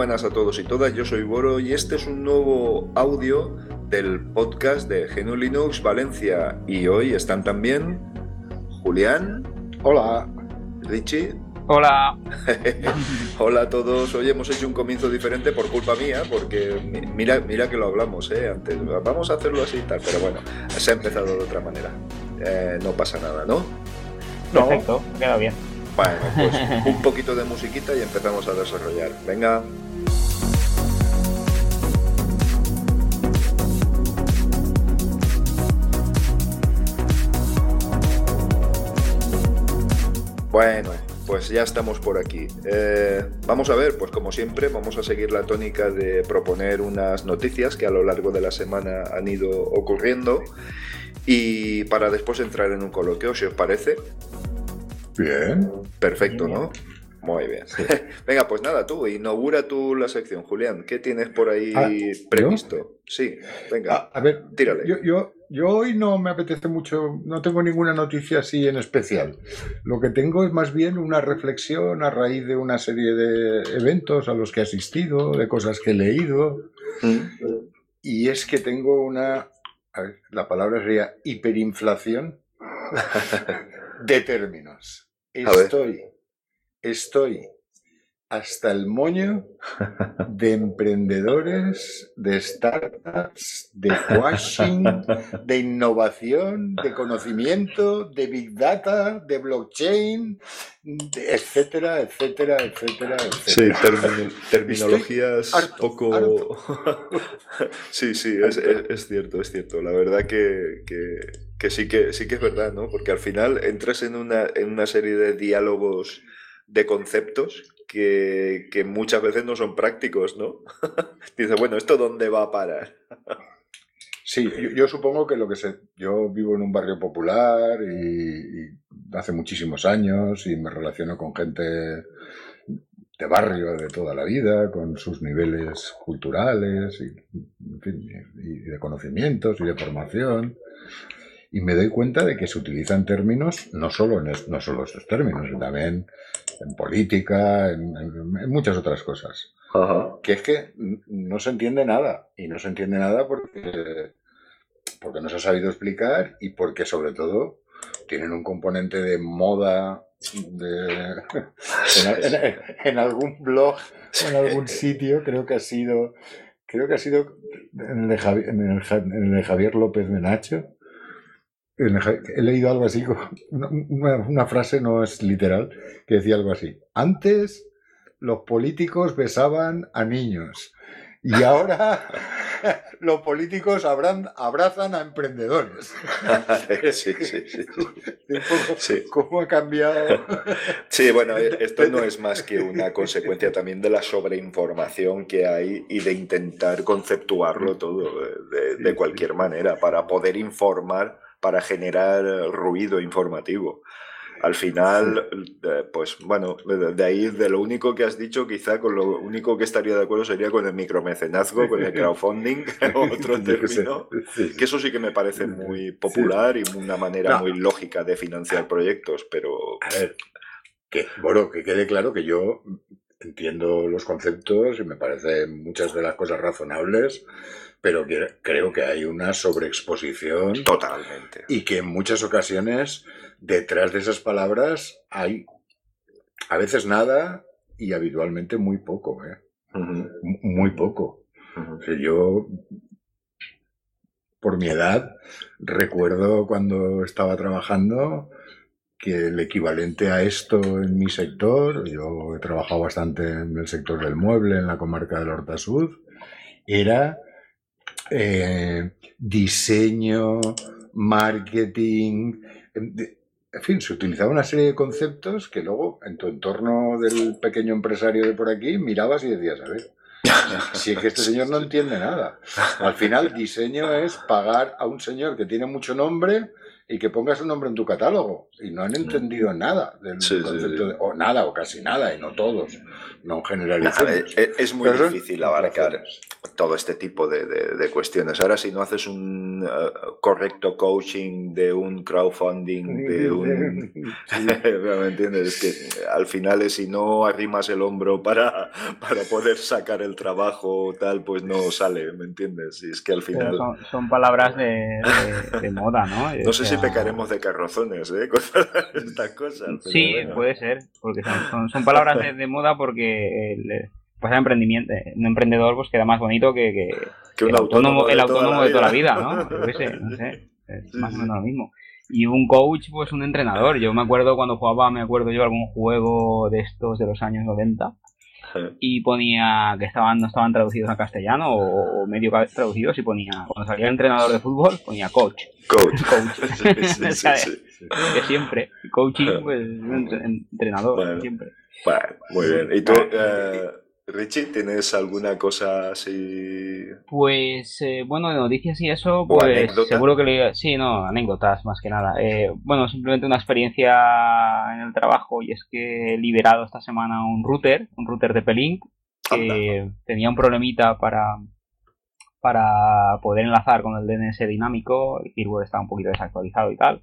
Buenas a todos y todas, yo soy Boro y este es un nuevo audio del podcast de GNU Linux Valencia y hoy están también Julián. Hola. Richie. Hola. Hola a todos. Hoy hemos hecho un comienzo diferente por culpa mía, porque mira, mira que lo hablamos ¿eh? antes. Vamos a hacerlo así y tal, pero bueno, se ha empezado de otra manera. Eh, no pasa nada, ¿no? No. Perfecto, queda bien. Bueno, pues un poquito de musiquita y empezamos a desarrollar. Venga. Bueno, pues ya estamos por aquí. Eh, vamos a ver, pues como siempre, vamos a seguir la tónica de proponer unas noticias que a lo largo de la semana han ido ocurriendo y para después entrar en un coloquio, si os parece. Bien. Perfecto, ¿no? Muy bien. Venga, pues nada, tú, inaugura tú la sección, Julián. ¿Qué tienes por ahí Ah, previsto? Sí, venga, Ah, a ver, tírale. yo, yo, yo hoy no me apetece mucho, no tengo ninguna noticia así en especial. Lo que tengo es más bien una reflexión a raíz de una serie de eventos a los que he asistido, de cosas que he leído. Mm. Y es que tengo una, a ver, la palabra sería hiperinflación de términos. Estoy, estoy hasta el moño de emprendedores, de startups, de washing, de innovación, de conocimiento, de big data, de blockchain, de etcétera, etcétera, etcétera, Sí, etcétera. termino- terminologías harto, poco... sí, sí, es, es- es cierto, es cierto. La verdad que, que- que sí que sí que es verdad, ¿no? Porque al final entras en una, en una serie de diálogos de conceptos que, muchas veces no son prácticos, ¿no? Dices, bueno, ¿esto dónde va a parar? Sí, yo, supongo que lo que sé, yo vivo en un barrio popular y, hace muchísimos años y me relaciono con gente de barrio de toda la vida, con sus niveles culturales y, en fin, y de conocimientos y de formación. Y me doy cuenta de que se utilizan términos, no solo en es- no solo estos términos, también en política, en- en- en muchas otras cosas que es que no se entiende nada. Y no se entiende nada porque, porque no se ha sabido explicar y porque sobre todo tienen un componente de moda de, en, en- en algún blog o en algún sitio, creo que ha sido, creo que ha sido en el de Javi- en el Ja- en el de Javier López de Nacho. He leído algo así, una, una- frase no es literal, que decía algo así. Antes los políticos besaban a niños y ahora los políticos abran- abrazan a emprendedores. sí, sí, sí. ¿Cómo ha cambiado? Sí, bueno, eh, esto no es más que una consecuencia también de la sobreinformación que hay y de intentar conceptuarlo todo de, de cualquier manera para poder informar, para generar eh, ruido informativo. Al final, pues bueno, de ahí, de lo único que has dicho, quizá con lo único que estaría de acuerdo sería con el micromecenazgo, con el crowdfunding, otro término, que eso sí que me parece muy popular y una manera No. muy lógica de financiar proyectos, pero A ver, que, bueno, que quede claro que yo entiendo los conceptos y me parecen muchas de las cosas razonables, pero que- creo que hay una sobreexposición totalmente. y que en muchas ocasiones detrás de esas palabras hay a veces nada y habitualmente muy poco, ¿eh? Muy poco. O sea, yo, por mi edad, recuerdo cuando estaba trabajando que el equivalente a esto en mi sector, yo he trabajado bastante en el sector del mueble, en la comarca del Horta Sud, era eh, diseño, marketing, em, en fin, se utilizaba una serie de conceptos que luego en tu entorno del pequeño empresario de por aquí mirabas y decías, a ver, si es que este señor no entiende nada. Al final, diseño es pagar a un señor que tiene mucho nombre y que pongas un nombre en tu catálogo. Y no han entendido nada del concepto de, o nada, o casi nada, y no todos. No generalizamos. es, es, muy difícil abarcar todo este tipo de, de, cuestiones. Ahora, si no haces un uh, correcto coaching de un crowdfunding, de un. ¿Me entiendes? Es que al final, si no arrimas el hombro para, para poder sacar el trabajo, tal, pues no sale, ¿me entiendes? Y es que al final. Son, palabras de, de, moda, ¿no? No sé si pecaremos de carrozones, ¿eh? estas cosas. Sí, puede ser, porque son, son, palabras de, moda porque el, pues el emprendimiento, un emprendedor pues queda más bonito que, que, el autónomo, el autónomo de toda la vida, ¿no? Yo sé, no sé, es más o menos lo mismo. Y un coach, pues un entrenador. Yo me acuerdo cuando jugaba, me acuerdo yo algún juego de estos de los años 90 y ponía que estaban no estaban traducidos a castellano o, medio traducidos y ponía cuando salía el entrenador de fútbol ponía coach. Coach, que siempre coaching pues entrenador siempre. Bueno, muy bien. Y tú eh, Richie, ¿tienes alguna cosa así? Pues, eh, bueno, de noticias y eso, pues seguro que le... Sí, no, anécdotas más que nada. Eh, bueno, simplemente una experiencia en el trabajo y es que he liberado esta semana un router, un router de Pelink, que tenía un problemita para, para poder enlazar con el DNS dinámico, el firmware estaba un poquito desactualizado y tal,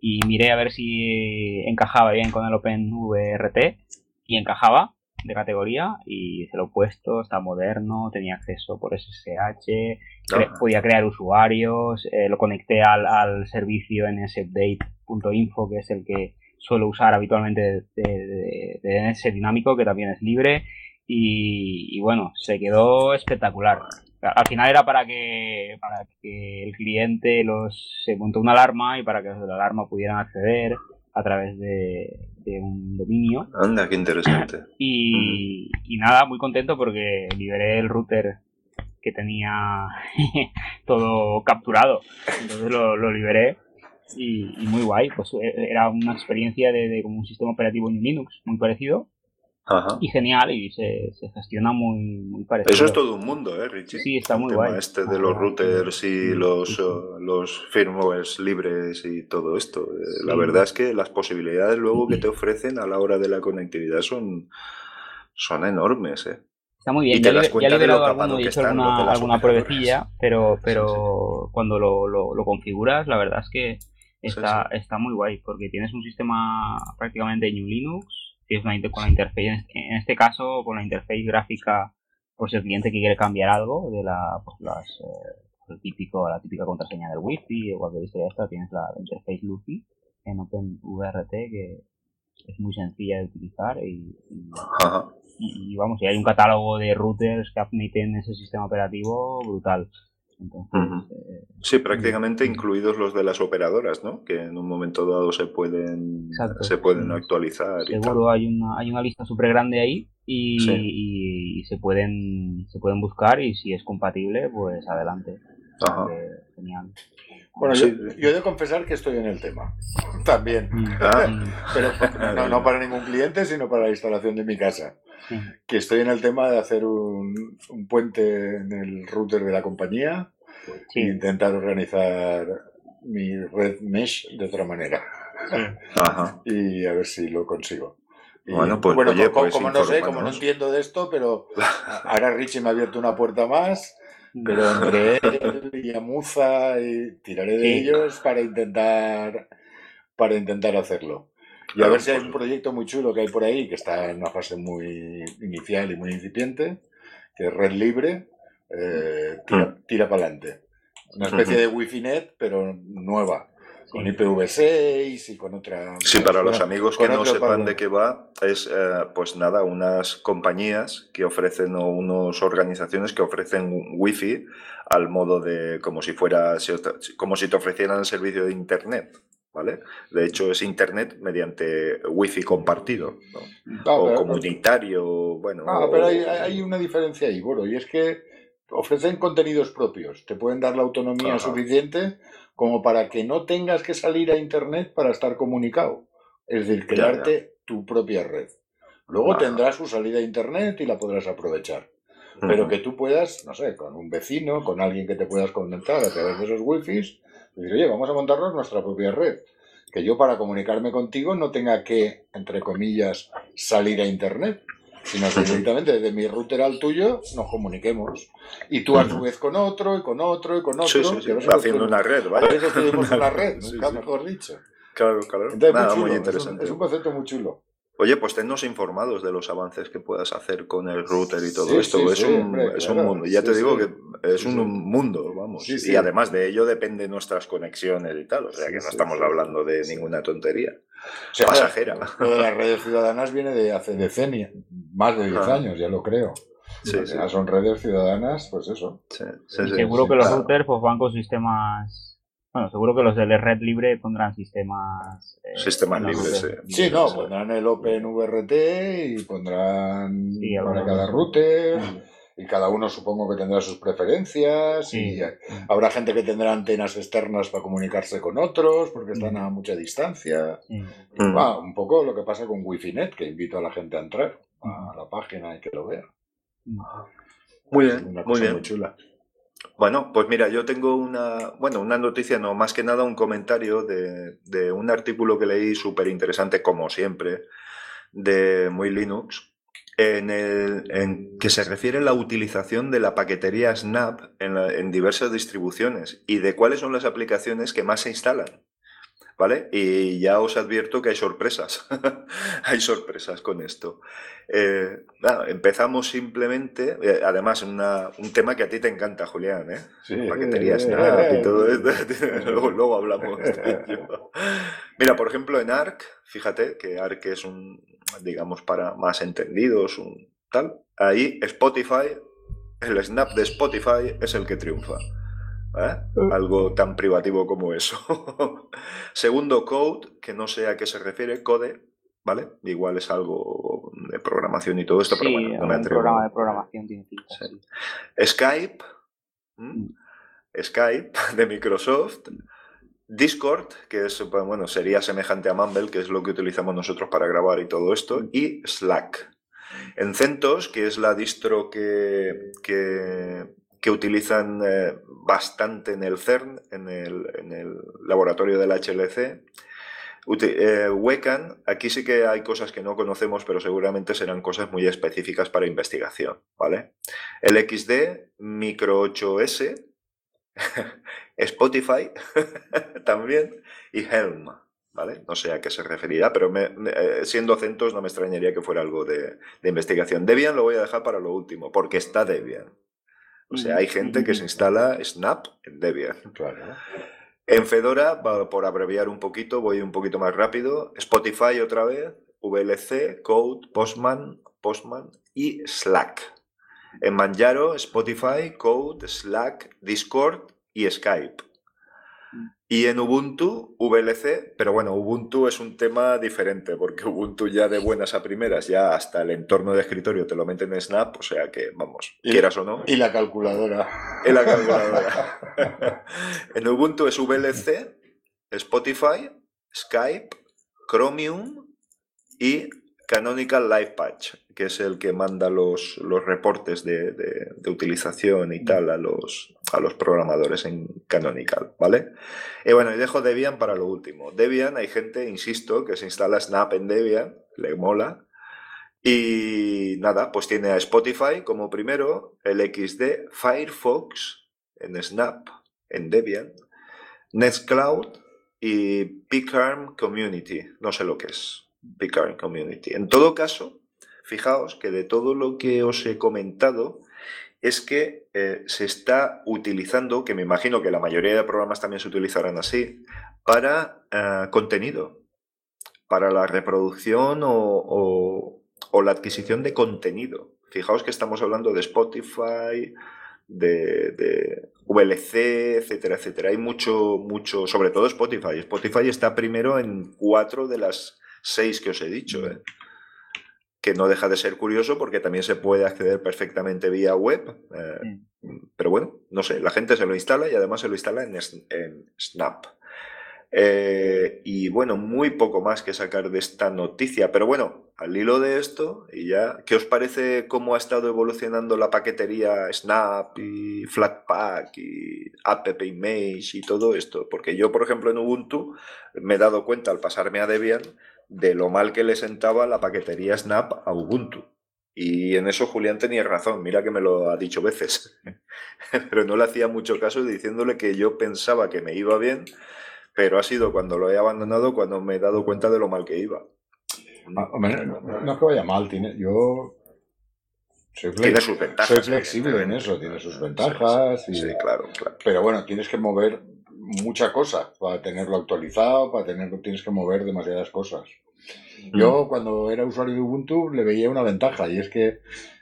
y miré a ver si encajaba bien con el OpenVRT y encajaba de categoría y se lo he puesto, está moderno, tenía acceso por SSH, podía crear usuarios, eh, lo conecté al, al servicio nsupdate.info que es el que suelo usar habitualmente de, de, DNS dinámico que también es libre y, bueno, se quedó espectacular. Al final era para que, para que el cliente los, se montó una alarma y para que los de la alarma pudieran acceder a través de, un dominio. Anda, qué interesante. Y, nada, muy contento porque liberé el router que tenía todo capturado. Entonces lo, liberé y, muy guay. Pues e, era una experiencia de, de, como un sistema operativo en Linux muy parecido y genial y se, gestiona muy, muy parecido. Eso es todo un mundo, ¿eh, Richie? Sí, está muy guay. Este de los routers y los, los firmwares libres y todo esto. Eh, la verdad es que las posibilidades luego que te ofrecen a la hora de la conectividad son, son enormes, ¿eh? Está muy bien, ya, he liberado alguno y he hecho alguna, alguna pruebecilla, pero, pero cuando lo, lo, configuras, la verdad es que está, está muy guay, porque tienes un sistema prácticamente en Linux, es una, con la interfaz, en este caso con la interfaz gráfica, pues el cliente que quiere cambiar algo de la, pues las, eh, el típico, la típica contraseña del wifi o cualquier historia esta, tienes la interfaz Luffy en OpenVRT que es muy sencilla de utilizar y, y, vamos, y hay un catálogo de routers que admiten ese sistema operativo brutal. Eh, sí, prácticamente incluidos los de las operadoras, ¿no? Que en un momento dado se pueden, se pueden actualizar. Seguro hay una, hay una lista súper grande ahí y, se pueden se pueden buscar y si es compatible, pues adelante. genial. Bueno, yo, he de confesar que estoy en el tema también, mm. ah. pero no, para ningún cliente, sino para la instalación de mi casa. Que estoy en el tema de hacer un, un puente en el router de la compañía e intentar organizar mi red mesh de otra manera. Y a ver si lo consigo. bueno, pues, oye, como, pues no sé, como no entiendo de esto, pero ahora Richie me ha abierto una puerta más, pero entre él y Amuza y tiraré de ellos para intentar para intentar hacerlo. Y a ver si hay un proyecto muy chulo que hay por ahí, que está en una fase muy inicial y muy incipiente, que es red libre, eh, tira, para adelante. Una especie de Wi-Fi net, pero nueva. Con IPv6 y con otra. Sí, para los amigos que no sepan de qué va, es eh, pues nada, unas compañías que ofrecen o unas organizaciones que ofrecen Wi-Fi al modo de como si fuera como si te ofrecieran el servicio de internet. ¿Vale? De hecho, es Internet mediante Wi-Fi compartido, ah, o comunitario, bueno. Ah, pero hay, hay, una diferencia ahí, bueno, y es que ofrecen contenidos propios, te pueden dar la autonomía suficiente como para que no tengas que salir a Internet para estar comunicado. Es decir, crearte tu propia red. Luego tendrás su salida a Internet y la podrás aprovechar. Pero que tú puedas, no sé, con un vecino, con alguien que te puedas conectar a través de esos wifis, Decir, oye, vamos a montarnos nuestra propia red. Que yo para comunicarme contigo no tenga que, entre comillas, salir a Internet, sino que directamente desde mi router al tuyo nos comuniquemos. Y tú a su vez con otro, y con otro, y con otro. Sí, sí, haciendo una red, ¿vale? Por eso tenemos una red, nunca mejor dicho. Claro, claro. Entonces, muy, interesante. es un concepto muy chulo. Oye, pues tennos informados de los avances que puedas hacer con el router y todo esto. es, un, es un, mundo. Ya te digo que es un mundo, vamos. y además de ello depende nuestras conexiones y tal. O sea que no estamos hablando de ninguna tontería. Pasajera. Lo de las redes ciudadanas viene de hace decenios, más de 10 años, ya lo creo. Sí, Son redes ciudadanas, pues eso. seguro que los routers pues, van con sistemas bueno, seguro que los de red libre pondrán sistemas. Eh, sistemas libres, sí. no, pondrán el OpenVRT y pondrán para cada router. Y cada uno supongo que tendrá sus preferencias. Y habrá gente que tendrá antenas externas para comunicarse con otros porque están a mucha distancia. un poco lo que pasa con Wi-Fi Net, que invito a la gente a entrar a la página y que lo vea. Muy bien, muy bien. Muy chula. Bueno, pues mira, yo tengo una, bueno, una noticia, no, más que nada un comentario de, de un artículo que leí súper interesante, como siempre, de Muy Linux, en, el, en que se refiere a la utilización de la paquetería Snap en, en diversas distribuciones y de cuáles son las aplicaciones que más se instalan. ¿vale? Y ya os advierto que hay sorpresas, hay sorpresas con esto. Eh, empezamos simplemente, eh, además, un tema que a ti te encanta, Julián, ¿eh? Sí, Paqueterías eh, y todo esto, luego, hablamos de ello. Mira, por ejemplo, en ARC, fíjate que ARC es un, digamos, para más entendidos, un tal, ahí Spotify, el snap de Spotify es el que triunfa. ¿eh? Mm. Algo tan privativo como eso. Segundo, code, que no sé a qué se refiere, code, ¿vale? Igual es algo de programación y todo esto, pero bueno, no me atrevo. Un programa de programación tiene Skype, mm. Skype de Microsoft. Discord, que es, bueno, sería semejante a Mumble, que es lo que utilizamos nosotros para grabar y todo esto, mm. y Slack. En CentOS, que es la distro que, que que utilizan eh, bastante en el CERN, en el, laboratorio del HLC. Eh, WECAN, aquí sí que hay cosas que no conocemos, pero seguramente serán cosas muy específicas para investigación, ¿vale? El XD, Micro 8S, Spotify también y Helm, ¿vale? No sé a qué se referirá, pero eh, siendo CentOS no me extrañaría que fuera algo de, de, investigación. Debian lo voy a dejar para lo último, porque está Debian. O sea, hay gente que se instala Snap en Debian. En Fedora, por abreviar un poquito, voy un poquito más rápido. Spotify otra vez, VLC, Code, Postman, Postman y Slack. En Manjaro, Spotify, Code, Slack, Discord y Skype. Y en Ubuntu, VLC, pero bueno, Ubuntu es un tema diferente, porque Ubuntu ya de buenas a primeras, ya hasta el entorno de escritorio te lo meten en Snap, o sea que, vamos, quieras o no. Y la calculadora. Y la calculadora. en Ubuntu es VLC, Spotify, Skype, Chromium y Canonical Live Patch, que es el que manda los, los reportes de, de, utilización y tal a los, a los programadores en Canonical, ¿vale? Y bueno, y dejo Debian para lo último. Debian, hay gente, insisto, que se instala Snap en Debian, le mola. Y nada, pues tiene a Spotify como primero, el XD, Firefox en Snap, en Debian, Nextcloud y Picarm Community, no sé lo que es. Picard Community. En todo caso, fijaos que de todo lo que os he comentado es que eh, se está utilizando, que me imagino que la mayoría de programas también se utilizarán así, para eh, contenido, para la reproducción o, la adquisición de contenido. Fijaos que estamos hablando de Spotify, de, de, VLC, etcétera, etcétera. Hay mucho, mucho, sobre todo Spotify. Spotify está primero en cuatro de las seis que os he dicho. ¿eh? que no deja de ser curioso porque también se puede acceder perfectamente vía web. Eh, mm. Pero bueno, no sé, la gente se lo instala y además se lo instala en, Snap. Eh, y bueno, muy poco más que sacar de esta noticia. Pero bueno, al hilo de esto, y ya, ¿qué os parece cómo ha estado evolucionando la paquetería Snap y Flatpak y AppImage y todo esto? Porque yo, por ejemplo, en Ubuntu me he dado cuenta al pasarme a Debian de lo mal que le sentaba la paquetería Snap a Ubuntu. Y en eso Julián tenía razón, mira que me lo ha dicho veces, pero no le hacía mucho caso diciéndole que yo pensaba que me iba bien pero ha sido cuando lo he abandonado cuando me he dado cuenta de lo mal que iba. Ah, no, es que vaya mal, tiene, yo soy, tiene sus ventajas, soy flexible en eso, tiene sus ventajas. Sí, claro, claro. Pero bueno, tienes que mover mucha cosa para tenerlo actualizado, para tenerlo, tienes que mover demasiadas cosas. Yo cuando era usuario de Ubuntu le veía una ventaja y es que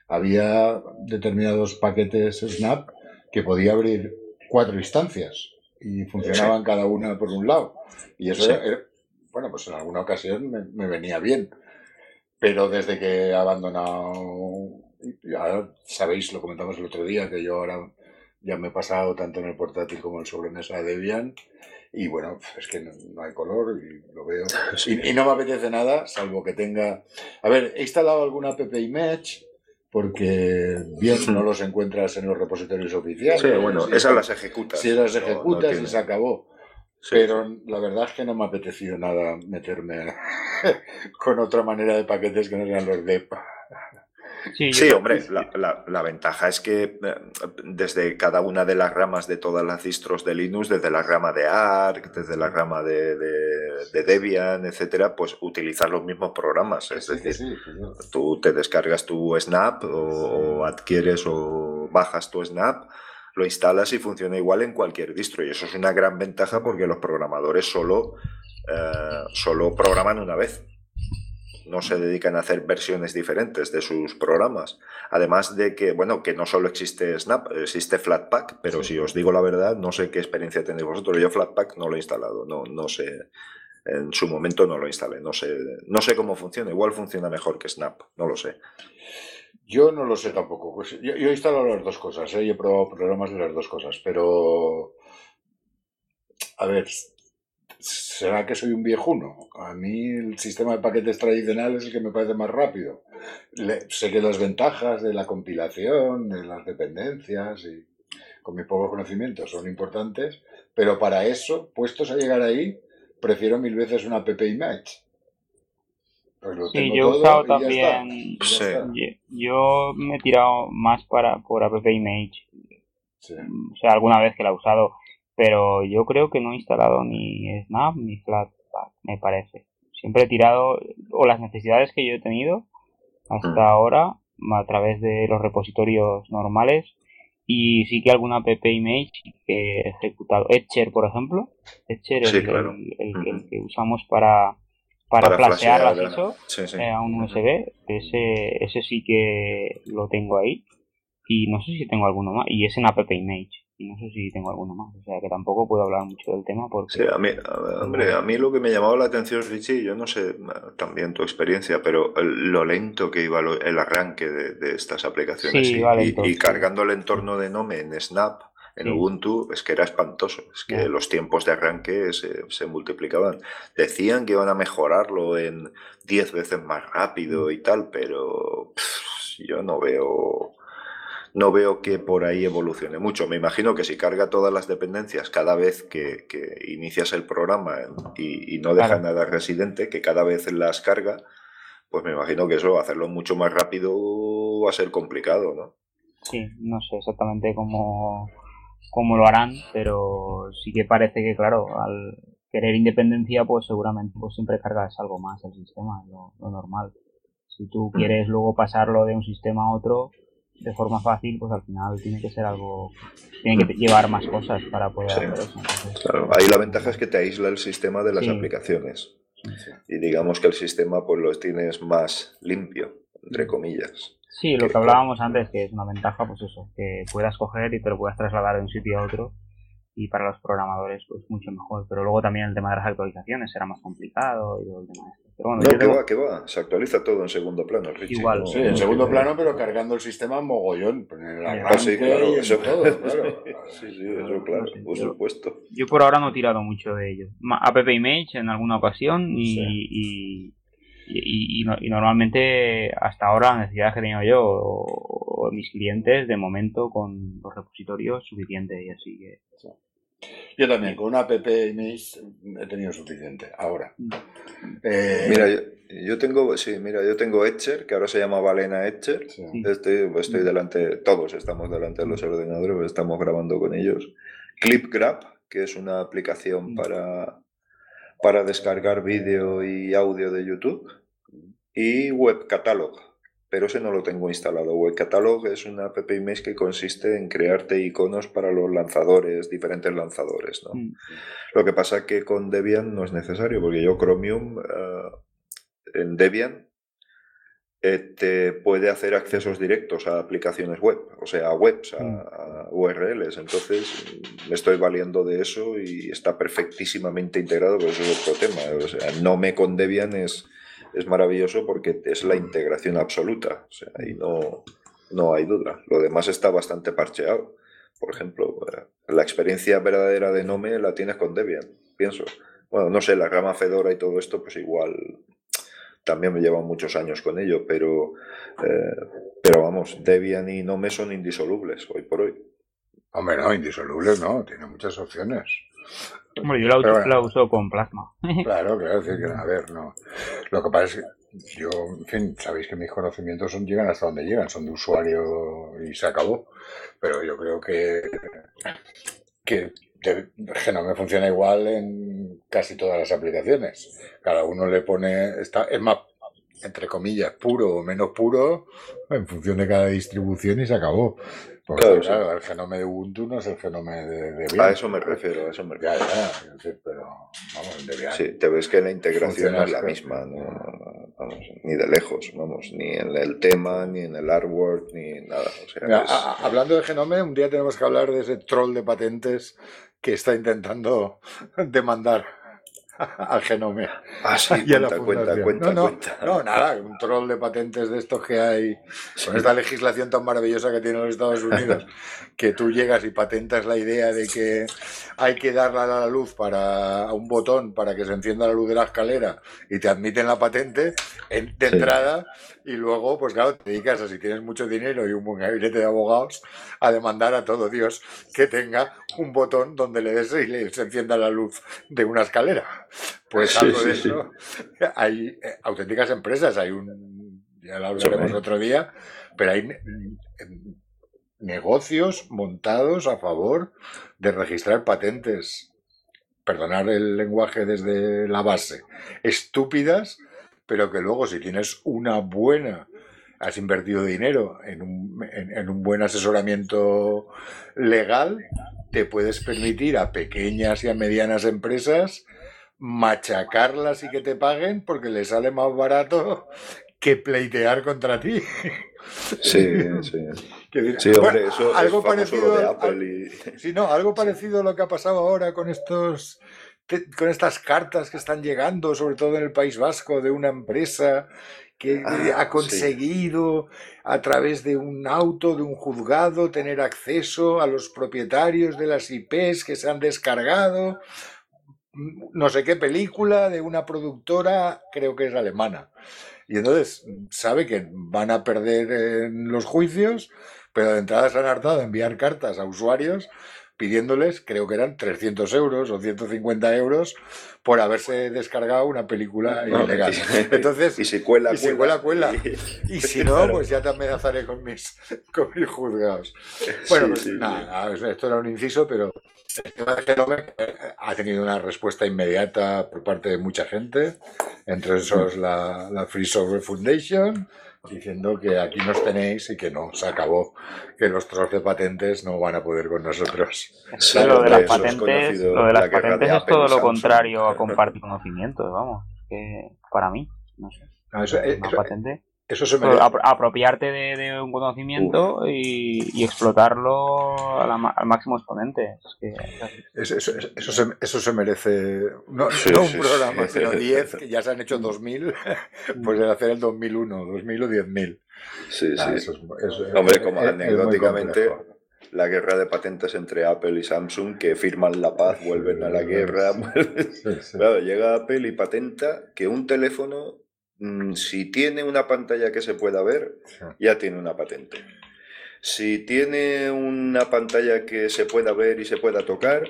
había determinados paquetes Snap que podía abrir cuatro instancias y funcionaban cada una por un lado. Y eso, bueno, pues en alguna ocasión me, venía bien. Pero desde que he abandonado, ya sabéis, lo comentamos el otro día, que yo ahora ya me he pasado tanto en el portátil como en el sobremesa de Debian. Y bueno, es que no, hay color y lo veo. Y, no me apetece nada, salvo que tenga. A ver, he instalado alguna app image porque bien no los encuentras en los repositorios oficiales. Sí, bueno, esas las ejecutas. Si las ejecutas y se acabó. Pero la verdad es que no me ha apetecido nada meterme con otra manera de paquetes que no sean los de Sí, hombre, la, ventaja es que eh, desde cada una de las ramas de todas las distros de Linux, desde la rama de ARC, desde la rama de, Debian, etcétera, pues utilizar los mismos programas. Es decir, tú te descargas tu Snap o, adquieres o bajas tu Snap lo instalas y funciona igual en cualquier distro. Y eso es una gran ventaja porque los programadores solo, eh, solo programan una vez no se dedican a hacer versiones diferentes de sus programas. Además de que, bueno, que no solo existe Snap, existe Flatpak, pero si os digo la verdad, no sé qué experiencia tenéis vosotros. Yo Flatpak no lo he instalado, no, no sé. En su momento no lo instalé, no sé, no sé cómo funciona. Igual funciona mejor que Snap, no lo sé. Yo no lo sé tampoco. Pues yo, he instalado las dos cosas, ¿eh? he probado programas de las dos cosas, pero a ver, ¿Será que soy un viejuno? A mí el sistema de paquetes tradicional es el que me parece más rápido. sé que las ventajas de la compilación, de las dependencias y con mis pocos conocimientos son importantes, pero para eso, puestos a llegar ahí, prefiero mil veces una PP Image. Pues sí, yo he usado también. Yo, me he tirado más para por app image. O sea, alguna vez que la he usado pero yo creo que no he instalado ni Snap ni Flatpak, me parece. Siempre he tirado, o las necesidades que yo he tenido hasta mm. ahora, a través de los repositorios normales, y sí que alguna app image que he ejecutado. Etcher, por ejemplo. Etcher, el, el, que usamos para, para, flashear las ISO eh, a un USB. Ese, ese sí que lo tengo ahí. Y no sé si tengo alguno más. Y es en app image y no sé si tengo alguno más. O sea, que tampoco puedo hablar mucho del tema porque... Sí, a mí, hombre, a mí lo que me llamaba la atención, Richie, yo no sé también tu experiencia, pero lo lento que iba el arranque de, estas aplicaciones y, cargando el entorno de Nome en Snap, en Ubuntu, es que era espantoso. Es que los tiempos de arranque se, se, multiplicaban. Decían que iban a mejorarlo en 10 veces más rápido mm. y tal, pero yo no veo no veo que por ahí evolucione mucho. Me imagino que si carga todas las dependencias cada vez que, inicias el programa y, no deja nada residente, que cada vez las carga, pues me imagino que eso, hacerlo mucho más rápido va a ser complicado, ¿no? Sí, no sé exactamente cómo, cómo lo harán, pero sí que parece que, claro, al querer independencia, pues seguramente pues siempre cargas algo más el sistema, lo, lo normal. Si tú mm. quieres luego pasarlo de un sistema a otro, de forma fácil, pues al final tiene que ser algo, tiene que llevar más cosas para poder hacer eso. claro, ahí la ventaja es que te aísla el sistema de las aplicaciones. Y digamos que el sistema pues lo tienes más limpio, entre comillas. Sí, lo que hablábamos antes, que es una ventaja, pues eso, que puedas coger y te lo puedas trasladar de un sitio a otro y para los programadores pues mucho mejor. Pero luego también el tema de las actualizaciones será más complicado y todo el tema este. Pero bueno, no, que va, que va. Se actualiza todo en segundo plano, Igual. sí, en segundo plano, pero cargando el sistema mogollón. Ah, sí, claro. Eso, todo, claro. sí, sí, eso claro, por supuesto. Yo por ahora no he tirado mucho de ello. App Image en alguna ocasión y, y, normalmente hasta ahora las necesidades que he tenido yo o, mis clientes de momento con los repositorios suficiente y así que yo también, con una app he tenido suficiente. Ahora. Mm. Eh, mira, yo, tengo, sí, mira, yo tengo Etcher, que ahora se llama Valena Etcher. Estoy, estoy delante, todos estamos delante de los ordenadores, estamos grabando con ellos. ClipGrab, que es una aplicación mm. para, para descargar vídeo y audio de YouTube. Y Web Catalog, pero ese no lo tengo instalado. Web Catalog es una app image que consiste en crearte iconos para los lanzadores, diferentes lanzadores. ¿no? Mm. Lo que pasa que con Debian no es necesario, porque yo Chromium eh, en Debian eh, te puede hacer accesos directos a aplicaciones web, o sea, a webs, a, mm. a, URLs. Entonces, me estoy valiendo de eso y está perfectísimamente integrado, pero eso es otro tema. O sea, no me con Debian es es maravilloso porque es la integración absoluta. O sea, ahí no, no hay duda. Lo demás está bastante parcheado. Por ejemplo, eh, la experiencia verdadera de Nome la tienes con Debian, pienso. Bueno, no sé, la rama Fedora y todo esto, pues igual también me llevan muchos años con ello, pero, eh, pero vamos, Debian y Nome son indisolubles hoy por hoy. Hombre, no, indisolubles no, tiene muchas opciones. Hombre, yo la, uso, con plasma. Claro, claro, que, a ver, no. Lo que pasa es que yo, en fin, sabéis que mis conocimientos son, llegan hasta donde llegan, son de usuario y se acabó. Pero yo creo que, que Genome funciona igual en casi todas las aplicaciones. Cada uno le pone, está, es más, entre comillas, puro o menos puro, en función de cada distribución y se acabó claro, el genome de Ubuntu no es el genome de, Debian. A eso me refiero, a eso me refiero. Ya, ya, pero vamos. Sí, te ves que la integración no es la misma, vamos, ni de lejos, vamos, ni en el tema, ni en el artwork, ni nada. O sea, hablando de genome, un día tenemos que hablar de ese troll de patentes que está intentando demandar al genome. Ah, sí, y cuenta, cuenta, cuenta, no, no, nada, un troll de patentes de estos que hay con esta legislación tan maravillosa que tienen los Estados Unidos, que tú llegas y patentas la idea de que hay que darle a la luz para un botón para que se encienda la luz de la escalera y te admiten la patente de entrada y luego, pues claro, te dedicas a si tienes mucho dinero y un buen gabinete de abogados a demandar a todo Dios que tenga un botón donde le des y se encienda la luz de una escalera. Pues algo de eso. Hay eh, auténticas empresas, hay un, ya lo hablaremos otro día, pero hay negocios montados a favor de registrar patentes, perdonar el lenguaje desde la base, estúpidas, pero que luego si tienes una buena has invertido dinero en un, en un, buen asesoramiento legal, te puedes permitir a pequeñas y a medianas empresas machacarlas y que te paguen porque les sale más barato que pleitear contra ti. Sí, sí. sí hombre, eso algo es parecido de Apple Sí, no, algo parecido a lo que ha pasado ahora con estos con estas cartas que están llegando, sobre todo en el País Vasco, de una empresa que ah, ha conseguido a través de un auto, de un juzgado, tener acceso a los propietarios de las IPs que se han descargado no sé qué película de una productora, creo que es alemana. Y entonces sabe que van a perder en los juicios, pero de entrada se han hartado de enviar cartas a usuarios pidiéndoles, creo que eran 300 euros o 150 euros por haberse descargado una película ilegal. Entonces, y si cuela, y cuela, cuela. Y, si no, pues ya te amenazaré con mis, con mis juzgados. Bueno, pues nada, esto era un inciso, pero el tema de Genome eh, ha tenido una respuesta inmediata por parte de mucha gente, entre esos la, la Free Software Foundation, diciendo que aquí nos tenéis y que no, se acabó, que los trozos de patentes no van a poder con nosotros. lo de las patentes, lo de las patentes es todo lo contrario a compartir conocimientos, vamos, que para mí, no sé. eso, patente eso se apropiarte de, un conocimiento y, explotarlo al máximo exponente. eso, eso, se, merece, no, un programa, sino 10, que ya se han hecho 2000, pues el hacer el 2001, 2000 o 10.000. Sí, ah, sí. Hombre, como anecdóticamente, la guerra de patentes entre Apple y Samsung, que firman la paz, vuelven a la guerra. Claro, llega Apple y patenta que un teléfono Mm, si tiene una pantalla que se pueda ver, ya tiene una patente. Si tiene una pantalla que se pueda ver y se pueda tocar,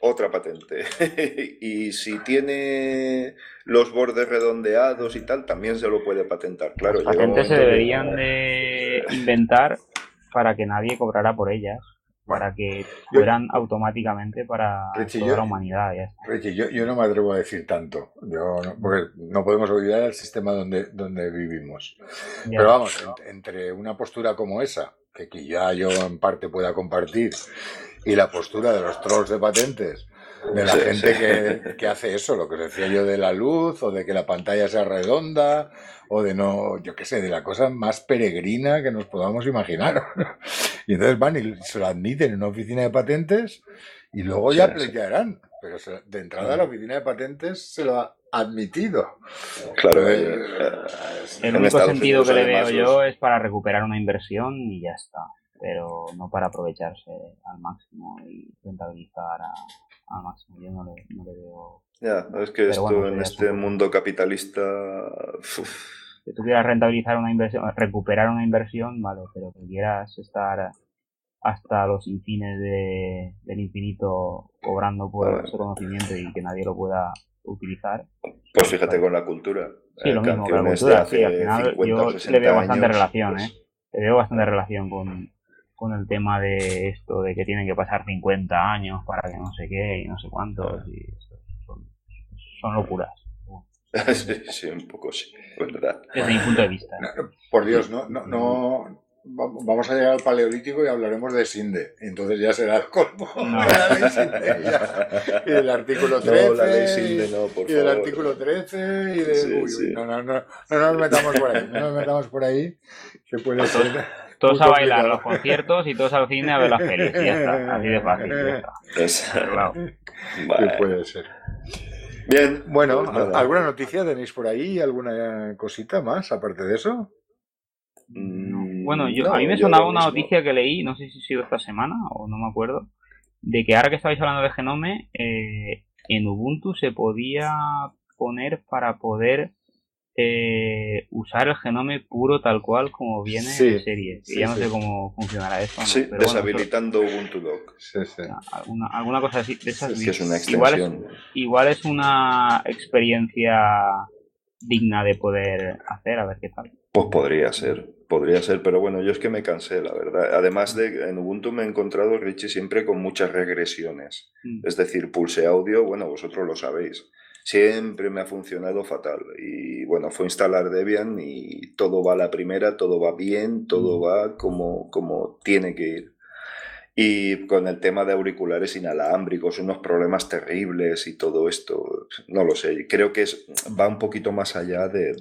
otra patente. y si tiene los bordes redondeados y tal, también se lo puede patentar. Claro, Las patentes se deberían de inventar para que nadie cobrara por ellas para que fueran automáticamente para toda la humanidad. yo, no me atrevo a decir tanto, yo porque no podemos olvidar el sistema donde, donde vivimos. Pero vamos, entre una postura como esa, que ya yo en parte pueda compartir, y la postura de los trolls de patentes, de la gente Que, hace eso, lo que decía yo de la luz, o de que la pantalla sea redonda, o de no, yo qué sé, de la cosa más peregrina que nos podamos imaginar. y entonces van y se lo admiten en una oficina de patentes y luego ya pleitearán. Pero de entrada la oficina de patentes se lo ha admitido. Claro, eh, el único sentido que le veo yo es para recuperar una inversión y ya está pero no para aprovecharse al máximo y rentabilizar a, al máximo. Yo no le, no le veo. Ya, es que esto en este mundo capitalista. Si tú quieras rentabilizar una inversión, recuperar una inversión, vale, pero que quieras estar hasta los infines de, del infinito cobrando por ese conocimiento y que nadie lo pueda utilizar. Pues fíjate con la cultura. Sí, lo mismo, con la cultura, sí, al final yo le veo bastante relación, pues ¿eh? Le veo bastante relación con, con el tema de esto, de que tienen que pasar 50 años para que no sé qué y no sé cuántos, y son, locuras. sí, sí, un poco sí, verdad. Desde mi punto de vista. por Dios, no, no, no, vamos a llegar al paleolítico y hablaremos de Sinde. Entonces ya será el colmo. y del artículo 13. y del artículo 13 y de. No, no, no, no, nos metamos por ahí. No nos metamos por ahí. Que puede ser. Todos a bailar los conciertos y todos al cine a ver las pelis. Ya está, así de fácil. ¿Qué puede ser? Bien. Bueno, pues ¿alguna noticia tenéis por ahí? ¿Alguna cosita más aparte de eso? Mm, bueno, yo, a mí me sonaba una noticia que leí, no sé si ha sido esta semana o no me acuerdo, de que ahora que estabais hablando de Genome, eh, en Ubuntu se podía poner para poder eh, usar el genome puro tal cual como viene en serie. ya no sé cómo funcionará esto. Sí, deshabilitando Ubuntu Dock. Alguna, alguna, cosa así. De esas, es una extensión. Igual es, una experiencia digna de poder hacer, a ver qué tal. Pues podría ser, podría ser, pero bueno, yo es que me cansé, la verdad. Además de en Ubuntu me he encontrado, Richie, siempre con muchas regresiones. Mm. Es decir, pulse audio, bueno, vosotros lo sabéis siempre me ha funcionado fatal. Y bueno, fue instalar Debian y todo va a la primera, todo va bien, todo mm. va como, como tiene que ir. Y con el tema de auriculares inalámbricos, unos problemas terribles y todo esto, no lo sé. Creo que es, va un poquito más allá de,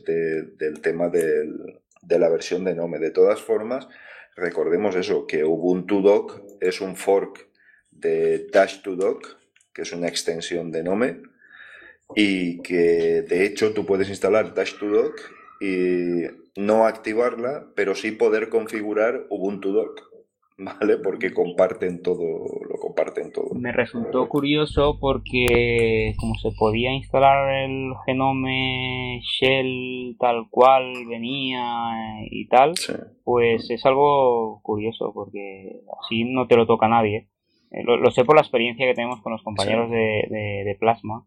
del tema del, de la versión de Nome. De todas formas, recordemos eso, que Ubuntu Dock es un fork de Dash to Dock, que es una extensión de Nome y que de hecho tú puedes instalar Dash to Dock y no activarla, pero sí poder configurar Ubuntu Dock, ¿vale? Porque comparten todo, lo comparten todo. Me resultó curioso porque como se podía instalar el genome shell tal cual venía y tal, pues es algo curioso porque así no te lo toca nadie. Eh, lo, sé por la experiencia que tenemos con los compañeros de, de Plasma,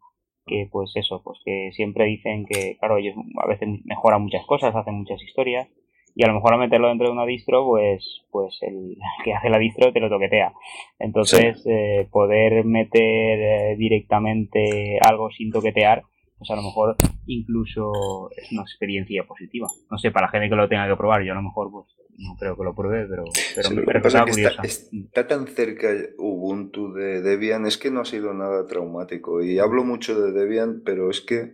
que pues eso, pues que siempre dicen que, claro, ellos a veces mejoran muchas cosas, hacen muchas historias, y a lo mejor a meterlo dentro de una distro, pues, pues el que hace la distro te lo toquetea. Entonces, eh, poder meter eh, directamente algo sin toquetear, pues a lo mejor incluso es una experiencia positiva. No sé, para la gente que lo tenga que probar, yo a lo mejor pues no creo que lo pruebe, pero, pero está, tan cerca Ubuntu de Debian, es que no ha sido nada traumático. Y hablo mucho de Debian, pero es que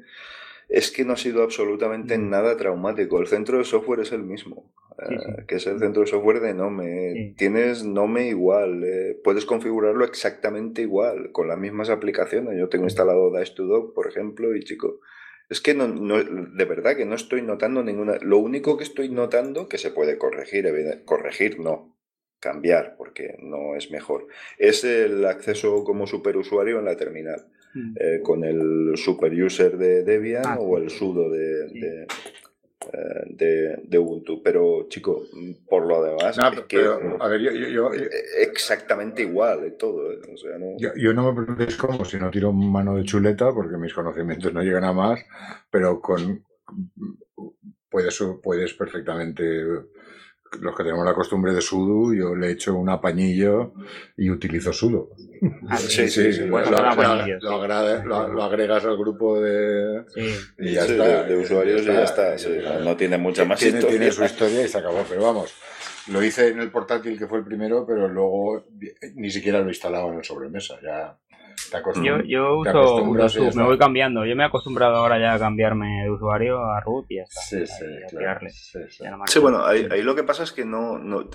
es que no ha sido absolutamente mm. nada traumático. El centro de software es el mismo, eh, que es el centro de software de Nome. Tienes Nome igual, eh, puedes configurarlo exactamente igual, con las mismas aplicaciones. Yo tengo instalado Dice2Doc, por ejemplo, y chico, es que no, de verdad que no estoy notando ninguna. Lo único que estoy notando que se puede corregir, corregir no, cambiar, porque no es mejor, es el acceso como superusuario en la terminal. Mm. Eh, con el super user de Debian ah, o el sudo de, eh, de, Ubuntu. Pero, chico, por lo demás, a ver, yo, eh, exactamente igual de todo. yo, no me preguntéis cómo, si no tiro mano de chuleta, porque mis conocimientos no llegan a más, pero con puedes, puedes perfectamente los que tenemos la costumbre de sudo, yo le echo un apañillo y utilizo sudo. Ah, sí, sí, sí. lo, agregas al grupo de, y ya está, de, usuarios y ya está. no tiene mucha más tiene, historia. Tiene su historia y se acabó, pero vamos. Lo hice en el portátil que fue el primero, pero luego ni siquiera lo instalaba en el sobremesa. Ya yo, yo uso, me voy cambiando. Yo me he acostumbrado ahora ya a cambiarme de usuario a root y ya está. Sí, sí, sí, bueno, ahí, lo que pasa es que no, no,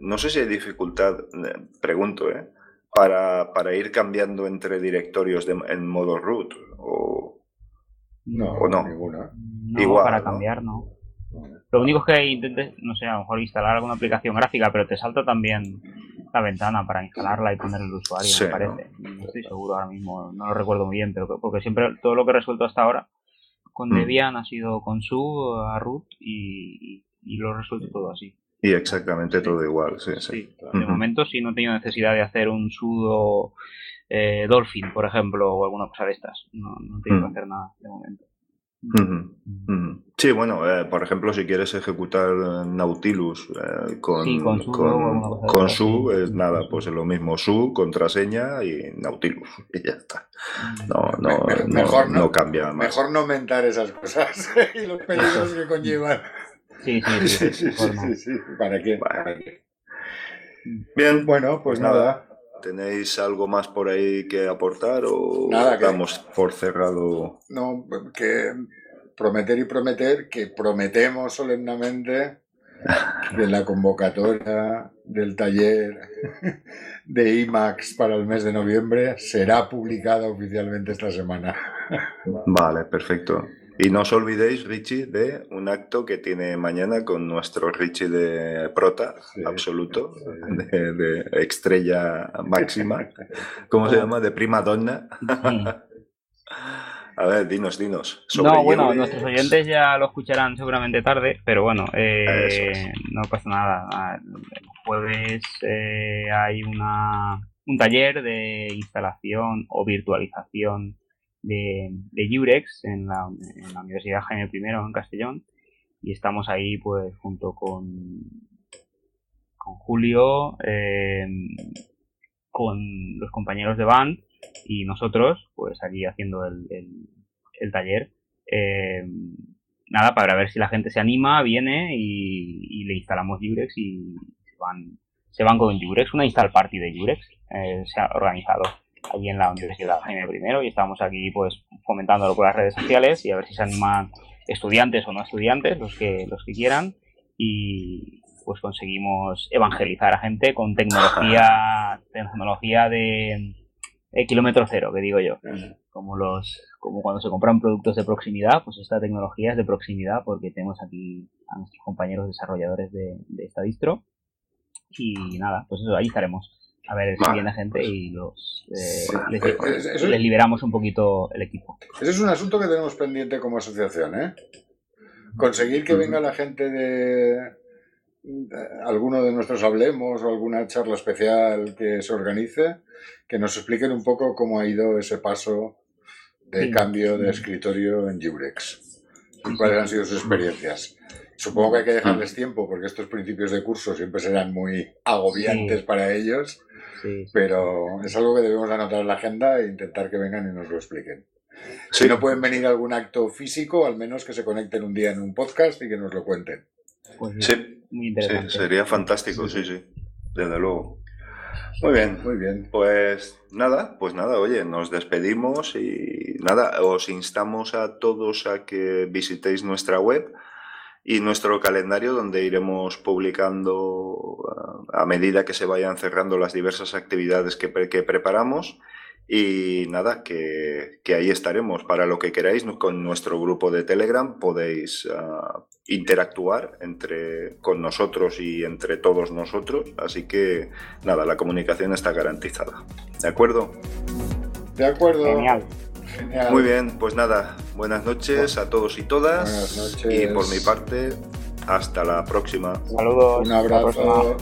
no sé si hay dificultad, eh, pregunto, ¿eh? Para, para ir cambiando entre directorios de, en modo root o no, o no. Ninguna. Igual, para cambiar, no. Lo único es que intentes, no sé, a lo mejor instalar alguna aplicación gráfica, pero te salta también la ventana para instalarla y poner el usuario, me parece. ¿no? estoy seguro ahora mismo, no lo recuerdo muy bien, pero porque siempre todo lo que he resuelto hasta ahora con mm. Debian ha sido con su a root y, lo he resuelto todo así. Y exactamente todo igual, sí, sí. De momento sí no he tenido necesidad de hacer un sudo eh, Dolphin, por ejemplo, o alguna cosa de estas. No, no tengo que mm. hacer nada de momento. Sí, bueno, eh, por ejemplo, si quieres ejecutar Nautilus eh, con, con, su, es nada, pues es lo mismo, su, contraseña y Nautilus, y ya está. No, no, mejor no, cambia más. Mejor no mentar esas cosas y los peligros que conllevan. Sí, sí, sí. sí, ¿Para qué? Bien, bueno, pues, pues nada. ¿Tenéis algo más por ahí que aportar o Nada, damos por cerrado? No, que prometer y prometer que prometemos solemnemente que la convocatoria del taller de IMAX para el mes de noviembre será publicada oficialmente esta semana. Vale, perfecto. Y no os olvidéis, Richie, de un acto que tiene mañana con nuestro Richie de prota absoluto, De, estrella máxima. ¿Cómo se llama? De prima donna. A ver, dinos, dinos. no, bueno, nuestros oyentes ya lo escucharán seguramente tarde, pero bueno, eh, no pasa nada. El jueves eh, hay una, un taller de instalación o virtualización de, de Jurex en la, en la Universidad Jaime I en Castellón. Y estamos ahí pues junto con con Julio eh, con los compañeros de band y nosotros pues allí haciendo el, el, taller. Eh, nada para ver si la gente se anima viene y, le instalamos Jurex y se van se van con Jurex una install party de Jurex eh, se ha organizado allí en la Universidad Jaime I y estamos aquí pues fomentándolo por las redes sociales y a ver si se animan estudiantes o no estudiantes, los que, los que quieran y pues conseguimos evangelizar a gente con tecnología, tecnología de, kilómetro cero, que digo yo. Como los, como cuando se compran productos de proximidad, pues esta tecnología es de proximidad porque tenemos aquí a nuestros compañeros desarrolladores de, de esta distro. Y nada, pues eso, ahí estaremos a ver si viene gente y los eh, les, liberamos un poquito el equipo. Ese es un asunto que tenemos pendiente como asociación, ¿eh? Conseguir que venga la gente de, alguno de nuestros hablemos o alguna charla especial que se organice, que nos expliquen un poco cómo ha ido ese paso de cambio de escritorio en Jurex. Y cuáles han sido sus experiencias. Supongo que hay que dejarles tiempo porque estos principios de curso siempre serán muy agobiantes para ellos pero es algo que debemos anotar en la agenda e intentar que vengan y nos lo expliquen. Si no pueden venir a algún acto físico, al menos que se conecten un día en un podcast y que nos lo cuenten. Pues sí, muy interesante. sería fantástico, sí, sí, desde luego. Muy bien, muy bien. Pues nada, pues nada, oye, nos despedimos y nada, os instamos a todos a que visitéis nuestra web y nuestro calendario donde iremos publicando a medida que se vayan cerrando las diversas actividades que, que preparamos y nada, que, ahí estaremos. Para lo que queráis, con nuestro grupo de Telegram podéis ah, interactuar entre, con nosotros y entre todos nosotros. Así que nada, la comunicación está garantizada. ¿De acuerdo? De acuerdo. Genial. Muy bien, pues nada, buenas noches a todos y todas. Buenas noches. Y por mi parte, hasta la próxima. Saludos. Un abrazo.